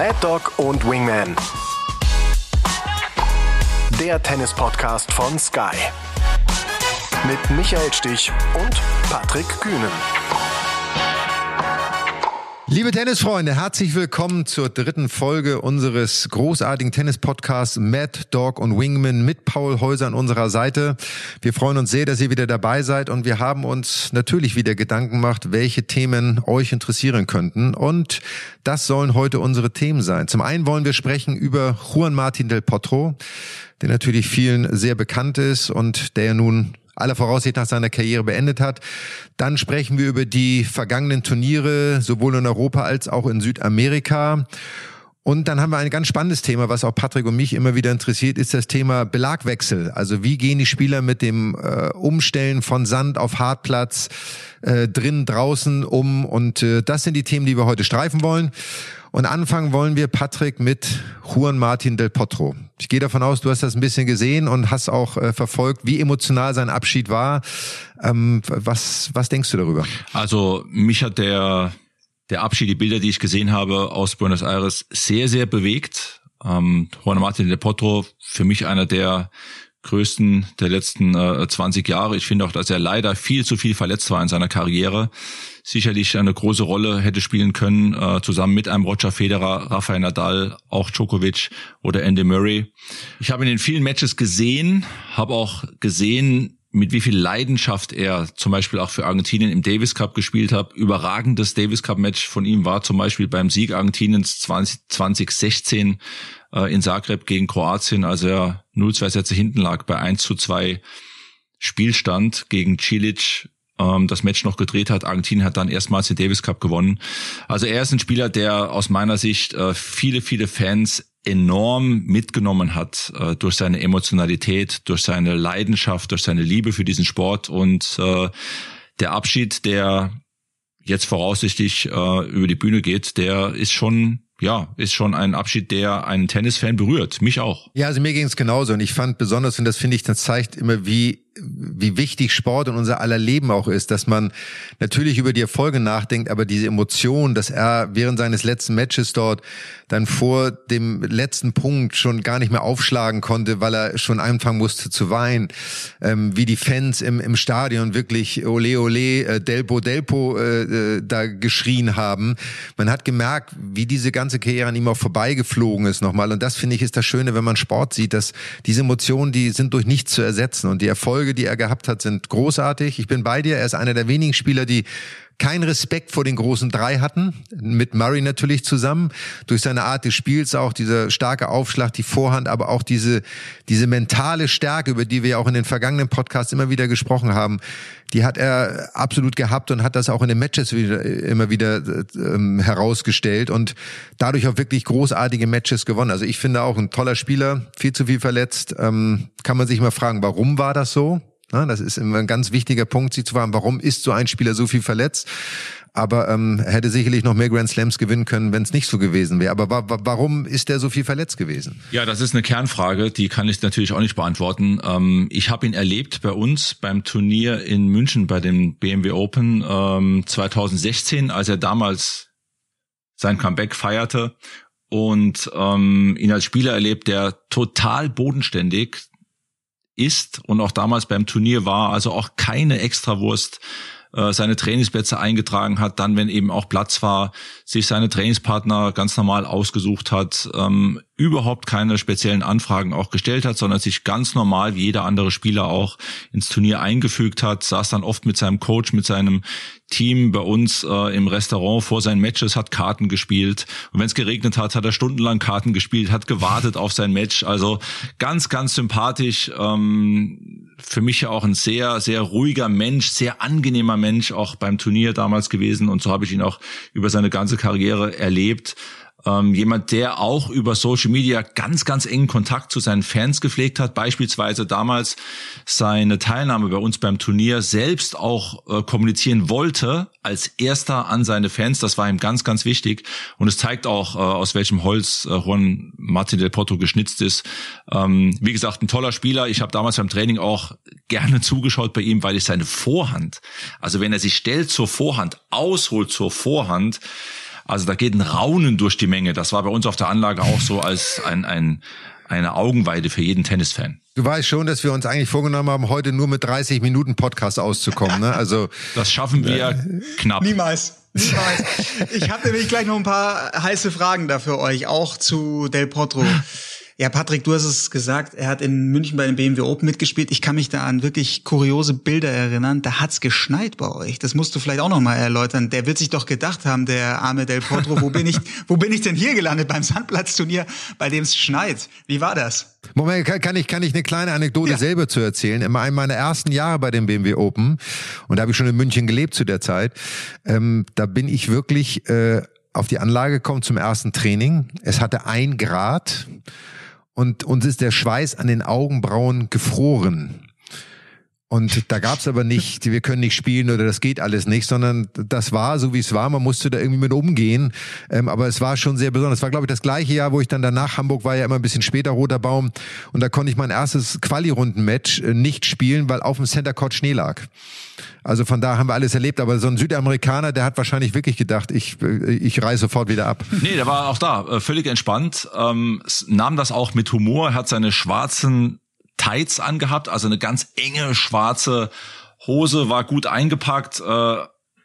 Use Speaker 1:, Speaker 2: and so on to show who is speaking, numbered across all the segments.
Speaker 1: Mad Dog und Wingman. Der Tennis-Podcast von Sky. Mit Michael Stich und Patrick Kühnen.
Speaker 2: Liebe Tennisfreunde, herzlich willkommen zur dritten Folge unseres großartigen Tennis-Podcasts Mad Dog und Wingman mit Paul Häuser an unserer Seite. Wir freuen uns sehr, dass ihr wieder dabei seid und wir haben uns natürlich wieder Gedanken gemacht, welche Themen euch interessieren könnten und das sollen heute unsere Themen sein. Zum einen wollen wir sprechen über Juan Martin del Potro, der natürlich vielen sehr bekannt ist und der nun aller Voraussicht nach seiner Karriere beendet hat. Dann sprechen wir über die vergangenen Turniere, sowohl in Europa als auch in Südamerika. Und dann haben wir ein ganz spannendes Thema, was auch Patrick und mich immer wieder interessiert, ist das Thema Belagwechsel. Also wie gehen die Spieler mit dem äh, Umstellen von Sand auf Hartplatz, äh, drin, draußen um? Und äh, das sind die Themen, die wir heute streifen wollen. Und anfangen wollen wir, Patrick, mit Juan Martin del Potro. Ich gehe davon aus, du hast das ein bisschen gesehen und hast auch äh, verfolgt, wie emotional sein Abschied war. Ähm, was, was denkst du darüber?
Speaker 3: Also mich hat der, der Abschied, die Bilder, die ich gesehen habe aus Buenos Aires, sehr, sehr bewegt. Ähm, Juan Martin del Potro, für mich einer der größten der letzten äh, 20 Jahre. Ich finde auch, dass er leider viel zu viel verletzt war in seiner Karriere. Sicherlich eine große Rolle hätte spielen können, äh, zusammen mit einem Roger Federer, Rafael Nadal, auch Djokovic oder Andy Murray. Ich habe ihn in vielen Matches gesehen, habe auch gesehen, mit wie viel Leidenschaft er zum Beispiel auch für Argentinien im Davis Cup gespielt hat. Überragendes Davis Cup Match von ihm war zum Beispiel beim Sieg Argentiniens 20, 2016 äh, in Zagreb gegen Kroatien, als er 0-2 Sätze hinten lag bei 1 zu 2 Spielstand gegen Cilic ähm, das Match noch gedreht hat. Argentinien hat dann erstmals den Davis Cup gewonnen. Also er ist ein Spieler, der aus meiner Sicht äh, viele, viele Fans enorm mitgenommen hat äh, durch seine Emotionalität, durch seine Leidenschaft, durch seine Liebe für diesen Sport und äh, der Abschied, der jetzt voraussichtlich äh, über die Bühne geht, der ist schon ja, ist schon ein Abschied, der einen Tennisfan berührt. Mich auch.
Speaker 2: Ja, also mir ging es genauso. Und ich fand besonders, und das finde ich, das zeigt immer, wie wie wichtig Sport in unser aller Leben auch ist, dass man natürlich über die Erfolge nachdenkt, aber diese Emotion, dass er während seines letzten Matches dort dann vor dem letzten Punkt schon gar nicht mehr aufschlagen konnte, weil er schon anfangen musste zu weinen, ähm, wie die Fans im, im Stadion wirklich ole ole, äh, Delpo Delpo äh, äh, da geschrien haben. Man hat gemerkt, wie diese ganze Karriere an ihm auch vorbeigeflogen ist nochmal. Und das finde ich ist das Schöne, wenn man Sport sieht, dass diese Emotionen, die sind durch nichts zu ersetzen und die Erfolge Erfolge, die er gehabt hat, sind großartig. Ich bin bei dir. Er ist einer der wenigen Spieler, die keinen Respekt vor den großen drei hatten, mit Murray natürlich zusammen, durch seine Art des Spiels auch, dieser starke Aufschlag, die Vorhand, aber auch diese, diese mentale Stärke, über die wir ja auch in den vergangenen Podcasts immer wieder gesprochen haben, die hat er absolut gehabt und hat das auch in den Matches wieder, immer wieder ähm, herausgestellt und dadurch auch wirklich großartige Matches gewonnen. Also ich finde auch ein toller Spieler, viel zu viel verletzt. Ähm, kann man sich mal fragen, warum war das so? Na, das ist immer ein ganz wichtiger Punkt, sich zu fragen, warum ist so ein Spieler so viel verletzt? Aber ähm, hätte sicherlich noch mehr Grand Slams gewinnen können, wenn es nicht so gewesen wäre. Aber wa warum ist der so viel verletzt gewesen?
Speaker 3: Ja, das ist eine Kernfrage, die kann ich natürlich auch nicht beantworten. Ähm, ich habe ihn erlebt bei uns beim Turnier in München bei dem BMW Open ähm, 2016, als er damals sein Comeback feierte und ähm, ihn als Spieler erlebt, der total bodenständig, ist und auch damals beim Turnier war, also auch keine Extrawurst äh, seine Trainingsplätze eingetragen hat, dann, wenn eben auch Platz war, sich seine Trainingspartner ganz normal ausgesucht hat, ähm, überhaupt keine speziellen Anfragen auch gestellt hat, sondern sich ganz normal wie jeder andere Spieler auch ins Turnier eingefügt hat, saß dann oft mit seinem Coach, mit seinem Team bei uns äh, im Restaurant vor seinen Matches, hat Karten gespielt. Und wenn es geregnet hat, hat er stundenlang Karten gespielt, hat gewartet auf sein Match. Also ganz, ganz sympathisch. Ähm, für mich ja auch ein sehr, sehr ruhiger Mensch, sehr angenehmer Mensch, auch beim Turnier damals gewesen. Und so habe ich ihn auch über seine ganze Karriere erlebt. Ähm, jemand, der auch über Social Media ganz, ganz engen Kontakt zu seinen Fans gepflegt hat, beispielsweise damals seine Teilnahme bei uns beim Turnier selbst auch äh, kommunizieren wollte, als erster an seine Fans. Das war ihm ganz, ganz wichtig. Und es zeigt auch, äh, aus welchem Holz äh, Juan Martin del Porto geschnitzt ist. Ähm, wie gesagt, ein toller Spieler. Ich habe damals beim Training auch gerne zugeschaut bei ihm, weil ich seine Vorhand, also wenn er sich stellt zur Vorhand, ausholt zur Vorhand, Also da geht ein Raunen durch die Menge. Das war bei uns auf der Anlage auch so als ein, ein eine Augenweide für jeden Tennisfan.
Speaker 2: Du weißt schon, dass wir uns eigentlich vorgenommen haben, heute nur mit 30 Minuten Podcast auszukommen. Ne? Also
Speaker 3: das schaffen wir äh, knapp.
Speaker 4: Niemals. Niemals. Ich habe nämlich gleich noch ein paar heiße Fragen da für euch, auch zu Del Potro. Ja, Patrick, du hast es gesagt, er hat in München bei den BMW Open mitgespielt. Ich kann mich da an wirklich kuriose Bilder erinnern. Da hat's geschneit bei euch. Das musst du vielleicht auch noch mal erläutern. Der wird sich doch gedacht haben, der arme Del Potro, wo bin ich, wo bin ich denn hier gelandet beim Sandplatzturnier, bei dem es schneit? Wie war das?
Speaker 2: Moment, kann, ich kann ich eine kleine Anekdote ja. selber zu erzählen? In einem meiner ersten Jahre bei dem BMW Open und da habe ich schon in München gelebt zu der Zeit. Ähm, da bin ich wirklich äh, auf die Anlage gekommen zum ersten Training. Es hatte ein Grad und uns ist der Schweiß an den Augenbrauen gefroren. Und da gab's aber nicht, wir können nicht spielen oder das geht alles nicht, sondern das war so, wie es war. Man musste da irgendwie mit umgehen. Ähm, aber es war schon sehr besonders. Es war, glaube ich, das gleiche Jahr, wo ich dann danach, Hamburg war ja immer ein bisschen später, Roter Baum. Und da konnte ich mein erstes Quali-Runden-Match äh, nicht spielen, weil auf dem Center Court Schnee lag. Also von da haben wir alles erlebt. Aber so ein Südamerikaner, der hat wahrscheinlich wirklich gedacht, ich, äh, ich reise sofort wieder ab.
Speaker 3: Nee, der war auch da, äh, völlig entspannt, ähm, nahm das auch mit Humor, hat seine schwarzen Tights angehabt, also eine ganz enge schwarze Hose, war gut eingepackt, äh,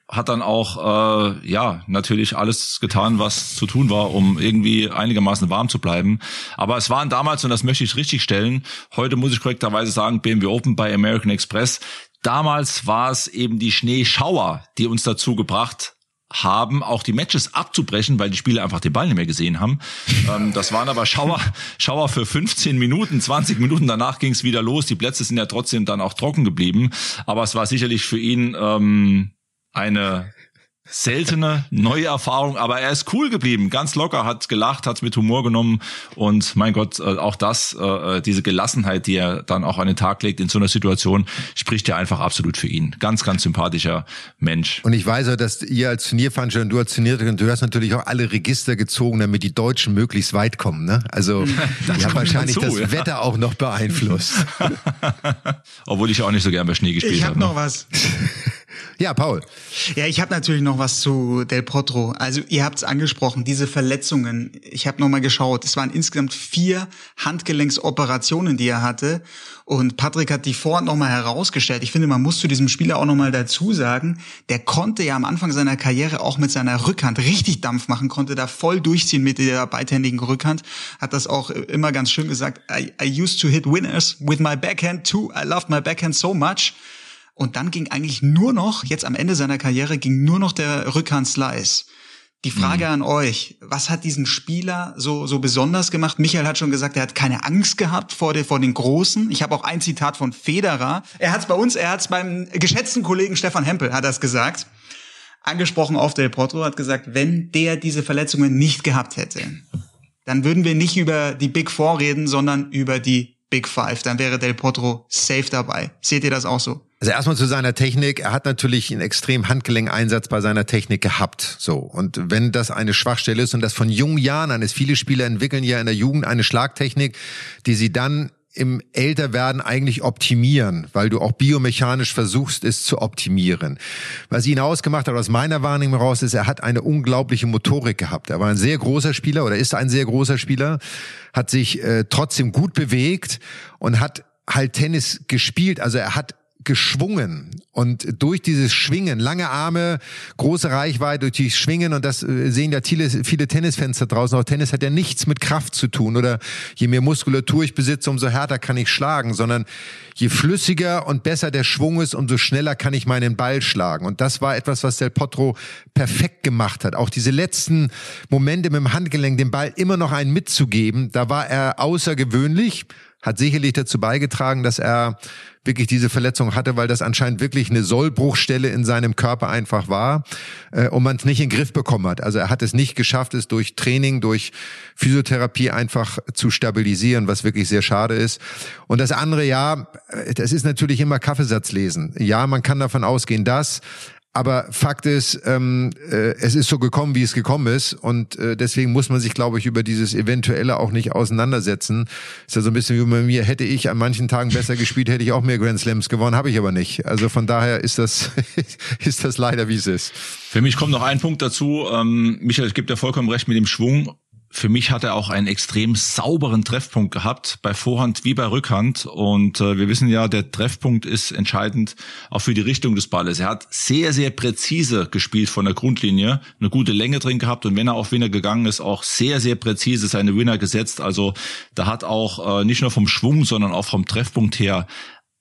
Speaker 3: hat dann auch äh, ja natürlich alles getan, was zu tun war, um irgendwie einigermaßen warm zu bleiben. Aber es waren damals und das möchte ich richtig stellen. Heute muss ich korrekterweise sagen, BMW Open bei American Express. Damals war es eben die Schneeschauer, die uns dazu gebracht haben, auch die Matches abzubrechen, weil die Spieler einfach den Ball nicht mehr gesehen haben. Ähm, das waren aber Schauer, Schauer für 15 Minuten, 20 Minuten. Danach ging es wieder los. Die Plätze sind ja trotzdem dann auch trocken geblieben. Aber es war sicherlich für ihn ähm, eine seltene neue Erfahrung, aber er ist cool geblieben, ganz locker, hat gelacht, hat mit Humor genommen und mein Gott, äh, auch das, äh, diese Gelassenheit, die er dann auch an den Tag legt in so einer Situation, spricht ja einfach absolut für ihn. Ganz, ganz sympathischer Mensch.
Speaker 2: Und ich weiß ja, dass ihr als Turnierveranstalter und du als Turnierveranstalter, du hast natürlich auch alle Register gezogen, damit die Deutschen möglichst weit kommen. Ne? Also ihr habt wahrscheinlich dazu, das ja. Wetter auch noch beeinflusst.
Speaker 3: Obwohl ich auch nicht so gern bei Schnee gespielt habe.
Speaker 4: Ich habe hab noch was.
Speaker 2: Ja, Paul.
Speaker 4: Ja, ich habe natürlich noch was zu Del Potro. Also ihr habt es angesprochen, diese Verletzungen. Ich habe nochmal geschaut. Es waren insgesamt vier Handgelenksoperationen, die er hatte. Und Patrick hat die vorhin nochmal herausgestellt. Ich finde, man muss zu diesem Spieler auch nochmal dazu sagen, der konnte ja am Anfang seiner Karriere auch mit seiner Rückhand richtig Dampf machen, konnte da voll durchziehen mit der beidhändigen Rückhand. Hat das auch immer ganz schön gesagt. I, I used to hit winners with my backhand too. I loved my backhand so much. Und dann ging eigentlich nur noch, jetzt am Ende seiner Karriere, ging nur noch der Rückhand-Slice. Die Frage mhm. an euch, was hat diesen Spieler so, so besonders gemacht? Michael hat schon gesagt, er hat keine Angst gehabt vor, der, vor den Großen. Ich habe auch ein Zitat von Federer. Er hat es bei uns, er hat es beim geschätzten Kollegen Stefan Hempel, hat das gesagt. Angesprochen auf Del Potro, hat gesagt, wenn der diese Verletzungen nicht gehabt hätte, dann würden wir nicht über die Big Four reden, sondern über die Big Five. Dann wäre Del Potro safe dabei. Seht ihr das auch so?
Speaker 2: Also erstmal zu seiner Technik. Er hat natürlich einen extrem Handgelenkeinsatz bei seiner Technik gehabt. So. Und wenn das eine Schwachstelle ist und das von jungen Jahren an ist, viele Spieler entwickeln ja in der Jugend eine Schlagtechnik, die sie dann im Älterwerden eigentlich optimieren, weil du auch biomechanisch versuchst, es zu optimieren. Was ihn ausgemacht hat, aus meiner Wahrnehmung heraus, ist, er hat eine unglaubliche Motorik gehabt. Er war ein sehr großer Spieler oder ist ein sehr großer Spieler, hat sich äh, trotzdem gut bewegt und hat halt Tennis gespielt. Also er hat geschwungen und durch dieses Schwingen, lange Arme, große Reichweite, durch dieses Schwingen und das äh, sehen ja viele, viele Tennisfans da draußen. Auch Tennis hat ja nichts mit Kraft zu tun oder je mehr Muskulatur ich besitze, umso härter kann ich schlagen, sondern je flüssiger und besser der Schwung ist, umso schneller kann ich meinen Ball schlagen. Und das war etwas, was Del Potro perfekt gemacht hat. Auch diese letzten Momente mit dem Handgelenk, den Ball immer noch einen mitzugeben, da war er außergewöhnlich hat sicherlich dazu beigetragen, dass er wirklich diese Verletzung hatte, weil das anscheinend wirklich eine Sollbruchstelle in seinem Körper einfach war äh, und man es nicht in den Griff bekommen hat. Also er hat es nicht geschafft, es durch Training, durch Physiotherapie einfach zu stabilisieren, was wirklich sehr schade ist. Und das andere, ja, das ist natürlich immer Kaffeesatz lesen. Ja, man kann davon ausgehen, dass Aber Fakt ist, ähm, äh, es ist so gekommen, wie es gekommen ist. Und äh, deswegen muss man sich, glaube ich, über dieses Eventuelle auch nicht auseinandersetzen. Ist ja so ein bisschen wie bei mir. Hätte ich an manchen Tagen besser gespielt, hätte ich auch mehr Grand Slams gewonnen, habe ich aber nicht. Also von daher ist das, ist das leider, wie es ist.
Speaker 3: Für mich kommt noch ein Punkt dazu. Ähm, Michael, ich gebe dir vollkommen recht mit dem Schwung für mich hat er auch einen extrem sauberen Treffpunkt gehabt, bei Vorhand wie bei Rückhand. Und äh, wir wissen ja, der Treffpunkt ist entscheidend auch für die Richtung des Balles. Er hat sehr, sehr präzise gespielt von der Grundlinie, eine gute Länge drin gehabt und wenn er auf Winner gegangen ist, auch sehr, sehr präzise seine Winner gesetzt. Also da hat auch äh, nicht nur vom Schwung, sondern auch vom Treffpunkt her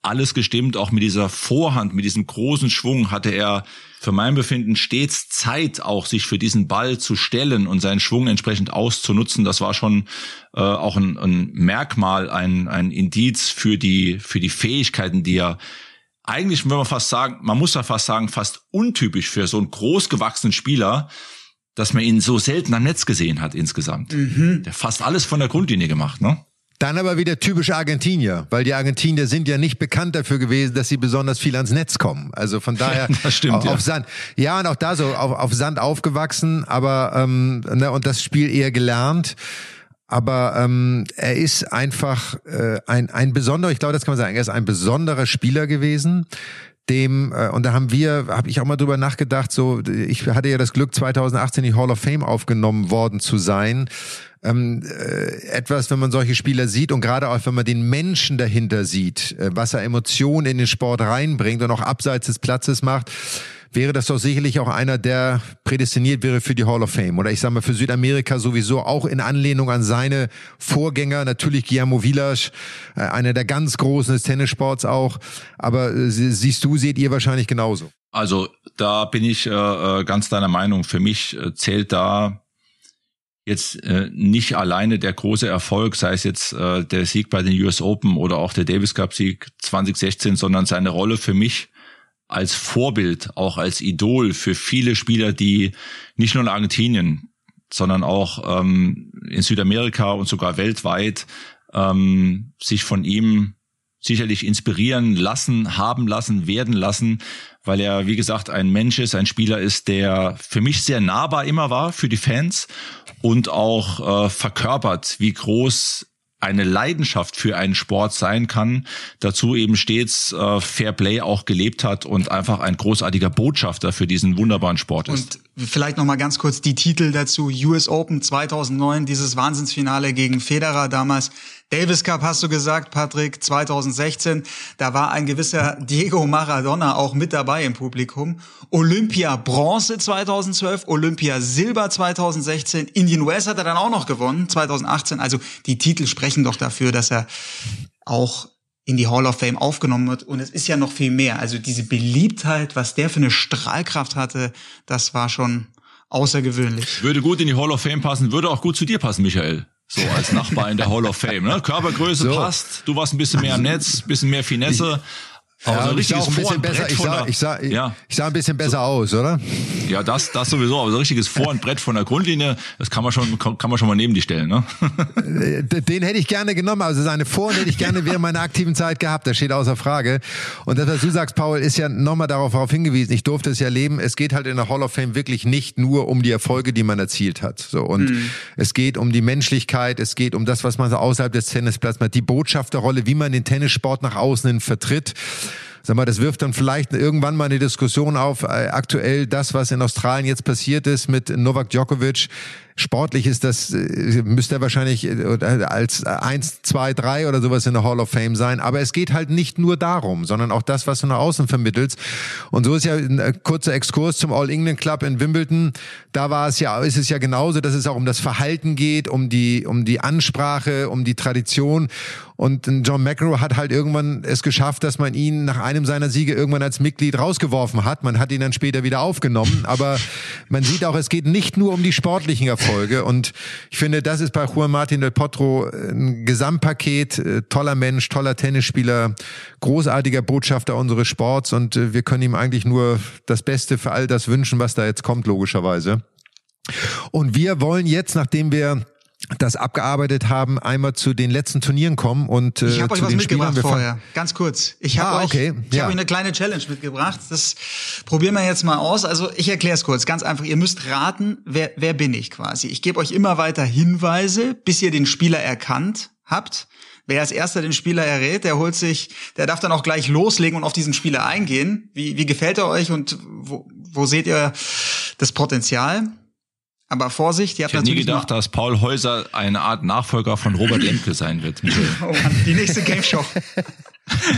Speaker 3: alles gestimmt. Auch mit dieser Vorhand, mit diesem großen Schwung hatte er für mein Befinden stets Zeit, auch sich für diesen Ball zu stellen und seinen Schwung entsprechend auszunutzen. Das war schon äh, auch ein, ein Merkmal, ein, ein Indiz für die, für die Fähigkeiten, die er eigentlich, wenn man fast sagen, man muss ja fast sagen, fast untypisch für so einen großgewachsenen Spieler, dass man ihn so selten am Netz gesehen hat insgesamt. Mhm. Der fast alles von der Grundlinie gemacht, ne?
Speaker 2: Dann aber wieder typisch Argentinier, weil die Argentinier sind ja nicht bekannt dafür gewesen, dass sie besonders viel ans Netz kommen. Also von daher
Speaker 3: das stimmt,
Speaker 2: auf,
Speaker 3: ja.
Speaker 2: auf Sand. Ja, und auch da so auf, auf Sand aufgewachsen, aber ähm, ne, und das Spiel eher gelernt. Aber ähm, er ist einfach äh, ein, ein besonderer, ich glaube, das kann man sagen, er ist ein besonderer Spieler gewesen, dem äh, und da haben wir, habe ich auch mal drüber nachgedacht. So, ich hatte ja das Glück, 2018 in die Hall of Fame aufgenommen worden zu sein. Ähm, äh, etwas, wenn man solche Spieler sieht und gerade auch wenn man den Menschen dahinter sieht, äh, was er Emotionen in den Sport reinbringt und auch abseits des Platzes macht wäre das doch sicherlich auch einer, der prädestiniert wäre für die Hall of Fame. Oder ich sage mal für Südamerika sowieso auch in Anlehnung an seine Vorgänger, natürlich Guillermo Vilas, äh, einer der ganz Großen des Tennissports auch. Aber äh, siehst du, seht ihr wahrscheinlich genauso.
Speaker 3: Also da bin ich äh, äh ganz deiner Meinung. Für mich äh, zählt da jetzt äh, nicht alleine der große Erfolg, sei es jetzt äh, der Sieg bei den US Open oder auch der Davis Cup Sieg 2016, sondern seine Rolle für mich als Vorbild, auch als Idol für viele Spieler, die nicht nur in Argentinien, sondern auch ähm, in Südamerika und sogar weltweit ähm, sich von ihm sicherlich inspirieren lassen, haben lassen, werden lassen, weil er, wie gesagt, ein Mensch ist, ein Spieler ist, der für mich sehr nahbar immer war für die Fans und auch äh, verkörpert, wie groß eine Leidenschaft für einen Sport sein kann, dazu eben stets äh, Fair Play auch gelebt hat und einfach ein großartiger Botschafter für diesen wunderbaren Sport ist.
Speaker 4: Und vielleicht noch mal ganz kurz die Titel dazu: US Open 2009, dieses Wahnsinnsfinale gegen Federer damals. Davis Cup hast du gesagt, Patrick, 2016. Da war ein gewisser Diego Maradona auch mit dabei im Publikum. Olympia Bronze 2012, Olympia Silber 2016. Indian Wells hat er dann auch noch gewonnen, 2018. Also die Titel sprechen doch dafür, dass er auch in die Hall of Fame aufgenommen wird. Und es ist ja noch viel mehr. Also diese Beliebtheit, was der für eine Strahlkraft hatte, das war schon außergewöhnlich.
Speaker 3: Würde gut in die Hall of Fame passen, würde auch gut zu dir passen, Michael. So als Nachbar in der Hall of Fame. Ne? Körpergröße so. passt, du warst ein bisschen mehr am Netz, bisschen mehr Finesse.
Speaker 2: Aber ja, so ich sah auch ein bisschen besser, ich sah, ich sah, ja. ich sah ein bisschen besser aus, oder?
Speaker 3: Ja, das, das sowieso, aber so richtiges Vor- und Brett von der Grundlinie, das kann man schon, kann man schon mal neben die stellen, ne?
Speaker 2: Äh, den hätte ich gerne genommen, also seine Vor- hätte ich gerne während meiner aktiven Zeit gehabt, das steht außer Frage. Und das, was du sagst, Paul, ist ja nochmal darauf, darauf hingewiesen, ich durfte es ja leben, es geht halt in der Hall of Fame wirklich nicht nur um die Erfolge, die man erzielt hat, so. Und mhm. es geht um die Menschlichkeit, es geht um das, was man so außerhalb des Tennisplatzes macht, die Botschafterrolle, wie man den Tennissport nach außen hin vertritt. Sag mal, das wirft dann vielleicht irgendwann mal eine Diskussion auf. Äh, aktuell das, was in Australien jetzt passiert ist mit Novak Djokovic, sportlich ist das, äh, müsste er wahrscheinlich äh, als eins, zwei, drei oder sowas in der Hall of Fame sein. Aber es geht halt nicht nur darum, sondern auch das, was du nach außen vermittelst. Und so ist ja ein äh, kurzer Exkurs zum All England Club in Wimbledon. Da war es ja, ist es ja genauso, dass es auch um das Verhalten geht, um die, um die Ansprache, um die Tradition. Und John McEnroe hat halt irgendwann es geschafft, dass man ihn nach einem seiner Siege irgendwann als Mitglied rausgeworfen hat. Man hat ihn dann später wieder aufgenommen. Aber man sieht auch, es geht nicht nur um die sportlichen Erfolge. Folge. Und ich finde, das ist bei Juan Martin del Potro ein Gesamtpaket. Äh, toller Mensch, toller Tennisspieler, großartiger Botschafter unseres Sports. Und äh, wir können ihm eigentlich nur das Beste für all das wünschen, was da jetzt kommt, logischerweise. Und wir wollen jetzt, nachdem wir das abgearbeitet haben, einmal zu den letzten Turnieren kommen und
Speaker 4: äh, ich habe euch
Speaker 2: was
Speaker 4: mitgebracht vorher. Ganz kurz. Ich habe ah, okay. euch, ich ja. hab euch eine kleine Challenge mitgebracht. Das probieren wir jetzt mal aus. Also ich erkläre es kurz. Ganz einfach. Ihr müsst raten, wer, wer bin ich quasi. Ich gebe euch immer weiter Hinweise, bis ihr den Spieler erkannt habt. Wer als erster den Spieler errät, der holt sich, der darf dann auch gleich loslegen und auf diesen Spieler eingehen. Wie, wie gefällt er euch und wo, wo seht ihr das Potenzial? Aber Vorsicht, ihr habt
Speaker 3: ich hätte nie gedacht, dass Paul Häuser eine Art Nachfolger von Robert Lemke sein wird.
Speaker 4: oh Mann, die nächste Game Show.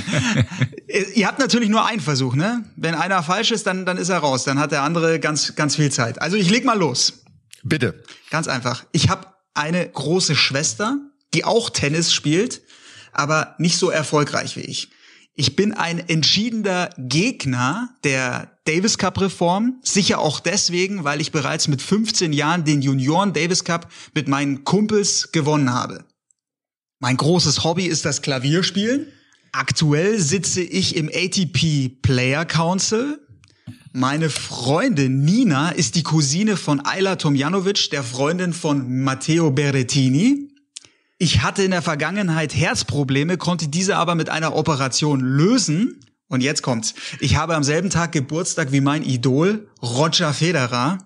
Speaker 4: ihr habt natürlich nur einen Versuch, ne? Wenn einer falsch ist, dann, dann ist er raus. Dann hat der andere ganz, ganz viel Zeit. Also ich leg mal los.
Speaker 2: Bitte.
Speaker 4: Ganz einfach. Ich habe eine große Schwester, die auch Tennis spielt, aber nicht so erfolgreich wie ich. Ich bin ein entschiedener Gegner der Davis Cup Reform. Sicher auch deswegen, weil ich bereits mit 15 Jahren den Junioren Davis Cup mit meinen Kumpels gewonnen habe. Mein großes Hobby ist das Klavierspielen. Aktuell sitze ich im ATP Player Council. Meine Freundin Nina ist die Cousine von Ayla Tomjanovic, der Freundin von Matteo Berrettini. Ich hatte in der Vergangenheit Herzprobleme, konnte diese aber mit einer Operation lösen. Und jetzt kommt's. Ich habe am selben Tag Geburtstag wie mein Idol, Roger Federer.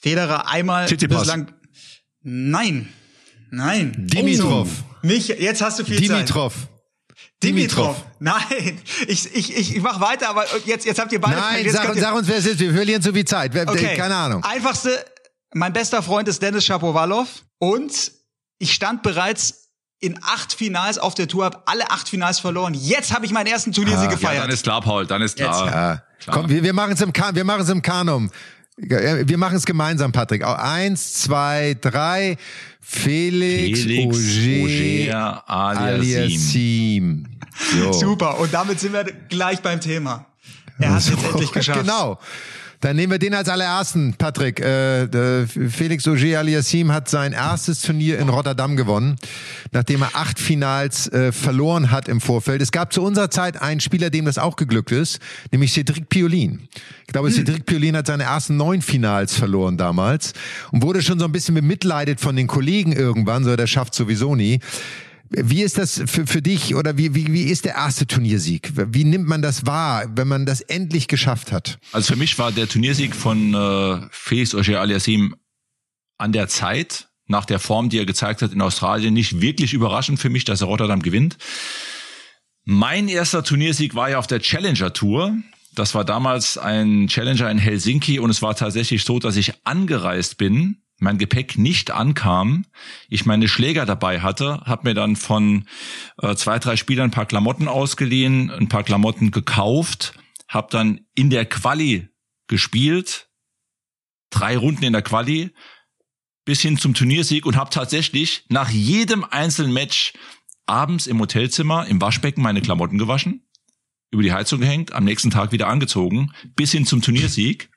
Speaker 4: Federer einmal
Speaker 3: Tsitsipas.
Speaker 4: bislang. Nein. Nein.
Speaker 2: Dimitrov.
Speaker 4: Oh, mich, jetzt hast du viel
Speaker 2: Dimitrov.
Speaker 4: Zeit. Dimitrov. Dimitrov. Nein, ich, ich, ich, ich mach weiter, aber jetzt, jetzt habt ihr beide.
Speaker 2: Nein, sag, sag, uns, wer es ist. Wir verlieren zu viel Zeit.
Speaker 4: Okay.
Speaker 2: Keine Ahnung.
Speaker 4: Einfachste, mein bester Freund ist Dennis Shapovalov und ich stand bereits in acht Finals auf der Tour, habe alle acht Finals verloren. Jetzt habe ich meinen ersten Turniersieg ah, gefeiert. Ja,
Speaker 3: dann ist klar, Paul, dann ist klar.
Speaker 2: Ja. klar. Komm, wir, wir machen es im, kan wir machen es im Kanum. Wir machen es gemeinsam, Patrick. Eins, zwei, drei. Felix,
Speaker 3: Felix Auger, Aliasim.
Speaker 4: So. Super. Und damit sind wir gleich beim Thema. Er hat es jetzt endlich geschafft.
Speaker 2: Genau. Dann nehmen wir den als allerersten, Patrick. Äh, Felix Auger Aliassim hat sein erstes Turnier in Rotterdam gewonnen, nachdem er acht Finals äh, verloren hat im Vorfeld. Es gab zu unserer Zeit einen Spieler, dem das auch geglückt ist, nämlich Cedric Piolin. Ich glaube, hm. Cedric Piolin hat seine ersten neun Finals verloren damals und wurde schon so ein bisschen bemitleidet von den Kollegen irgendwann, so der schafft sowieso nie. Wie ist das für, für dich oder wie, wie, wie ist der erste Turniersieg? Wie nimmt man das wahr, wenn man das endlich geschafft hat?
Speaker 3: Also für mich war der Turniersieg von äh, Felix Auger Aliassim an der Zeit, nach der Form, die er gezeigt hat in Australien, nicht wirklich überraschend für mich, dass er Rotterdam gewinnt. Mein erster Turniersieg war ja auf der Challenger Tour. Das war damals ein Challenger in Helsinki und es war tatsächlich so, dass ich angereist bin mein Gepäck nicht ankam, ich meine Schläger dabei hatte, habe mir dann von äh, zwei, drei Spielern ein paar Klamotten ausgeliehen, ein paar Klamotten gekauft, habe dann in der Quali gespielt, drei Runden in der Quali, bis hin zum Turniersieg und habe tatsächlich nach jedem einzelnen Match abends im Hotelzimmer im Waschbecken meine Klamotten gewaschen, über die Heizung gehängt, am nächsten Tag wieder angezogen, bis hin zum Turniersieg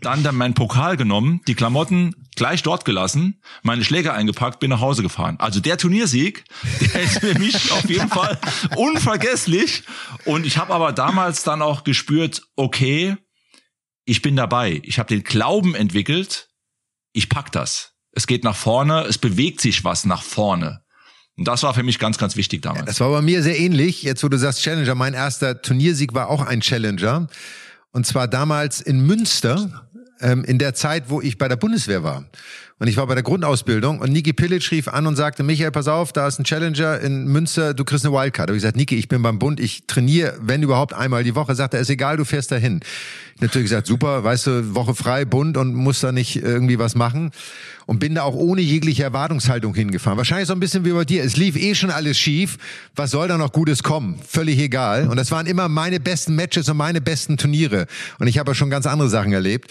Speaker 3: dann dann meinen Pokal genommen, die Klamotten gleich dort gelassen, meine Schläger eingepackt, bin nach Hause gefahren. Also der Turniersieg, der ist für mich auf jeden Fall unvergesslich. Und ich habe aber damals dann auch gespürt, okay, ich bin dabei. Ich habe den Glauben entwickelt, ich pack das. Es geht nach vorne, es bewegt sich was nach vorne. Und das war für mich ganz, ganz wichtig damals. Ja,
Speaker 2: das war bei mir sehr ähnlich. Jetzt, wo du sagst Challenger, mein erster Turniersieg war auch ein Challenger. Und zwar damals in Münster, ähm, in der Zeit, wo ich bei der Bundeswehr war. Und ich war bei der Grundausbildung und Niki Pilic rief an und sagte, Michael, pass auf, da ist ein Challenger in Münster, du kriegst eine Wildcard. Und ich gesagt, Niki, ich bin beim Bund, ich trainiere, wenn überhaupt einmal die Woche. Sagt er, ist egal, du fährst dahin. Natürlich gesagt, super, weißt du, Woche frei, Bund und muss da nicht irgendwie was machen und bin da auch ohne jegliche Erwartungshaltung hingefahren. Wahrscheinlich so ein bisschen wie bei dir. Es lief eh schon alles schief. Was soll da noch Gutes kommen? Völlig egal. Und das waren immer meine besten Matches und meine besten Turniere. Und ich habe ja schon ganz andere Sachen erlebt.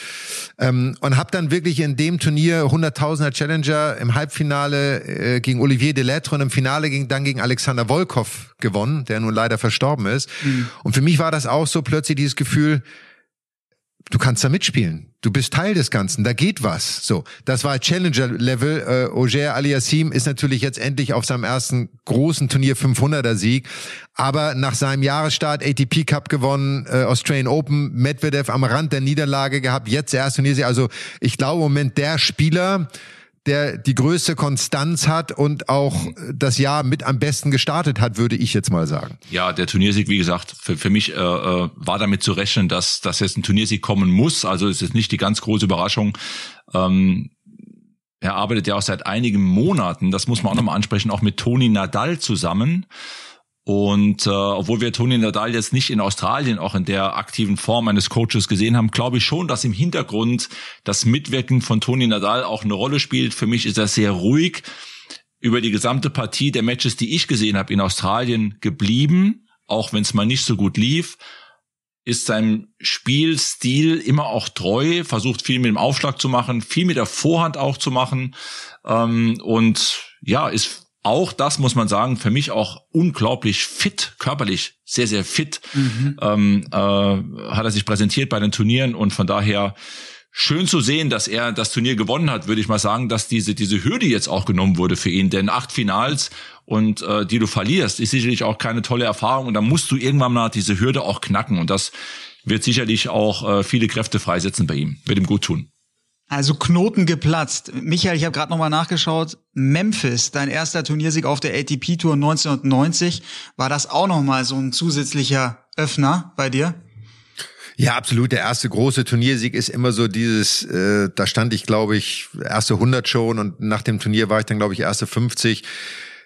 Speaker 2: Ähm, und habe dann wirklich in dem Turnier 100.000er Challenger im Halbfinale äh, gegen Olivier Delettre und im Finale ging, dann gegen Alexander Volkov gewonnen, der nun leider verstorben ist. Mhm. Und für mich war das auch so plötzlich dieses Gefühl, du kannst da mitspielen. Du bist Teil des Ganzen, da geht was. So, das war Challenger-Level. Äh, Auger Aliassim ist natürlich jetzt endlich auf seinem ersten großen Turnier 500er Sieg, aber nach seinem Jahresstart ATP Cup gewonnen, äh, Australian Open, Medvedev am Rand der Niederlage gehabt, jetzt erst Turniersieg. Also ich glaube im Moment der Spieler, der die größte Konstanz hat und auch das Jahr mit am besten gestartet hat, würde ich jetzt mal sagen.
Speaker 3: Ja, der Turniersieg, wie gesagt, für, für mich äh, äh war damit zu rechnen, dass, dass jetzt ein Turniersieg kommen muss. Also es ist nicht die ganz große Überraschung. Ähm, er arbeitet ja auch seit einigen Monaten, das muss man auch nochmal ansprechen, auch mit Toni Nadal zusammen. Und äh, obwohl wir Toni Nadal jetzt nicht in Australien auch in der aktiven Form eines Coaches gesehen haben, glaube ich schon, dass im Hintergrund das Mitwirken von Toni Nadal auch eine Rolle spielt. Für mich ist er sehr ruhig über die gesamte Partie der Matches, die ich gesehen habe in Australien geblieben, auch wenn es mal nicht so gut lief ist seinem Spielstil immer auch treu, versucht viel mit dem Aufschlag zu machen, viel mit der Vorhand auch zu machen ähm, und ja, ist auch das muss man sagen, für mich auch unglaublich fit, körperlich sehr, sehr fit, mhm. ähm, äh, hat er sich präsentiert bei den Turnieren und von daher schön zu sehen, dass er das Turnier gewonnen hat, würde ich mal sagen, dass diese, diese Hürde jetzt auch genommen wurde für ihn. Denn acht Finals und äh, die du verlierst, ist sicherlich auch keine tolle Erfahrung und da musst du irgendwann mal diese Hürde auch knacken und das wird sicherlich auch äh, viele Kräfte freisetzen bei ihm, wird ihm gut tun.
Speaker 4: Also Knoten geplatzt. Michael, ich habe gerade nochmal nachgeschaut. Memphis, dein erster Turniersieg auf der ATP Tour 1990, war das auch nochmal so ein zusätzlicher Öffner bei dir?
Speaker 2: Ja, absolut. Der erste große Turniersieg ist immer so dieses, äh, da stand ich, glaube ich, erste 100 schon und nach dem Turnier war ich dann, glaube ich, erste 50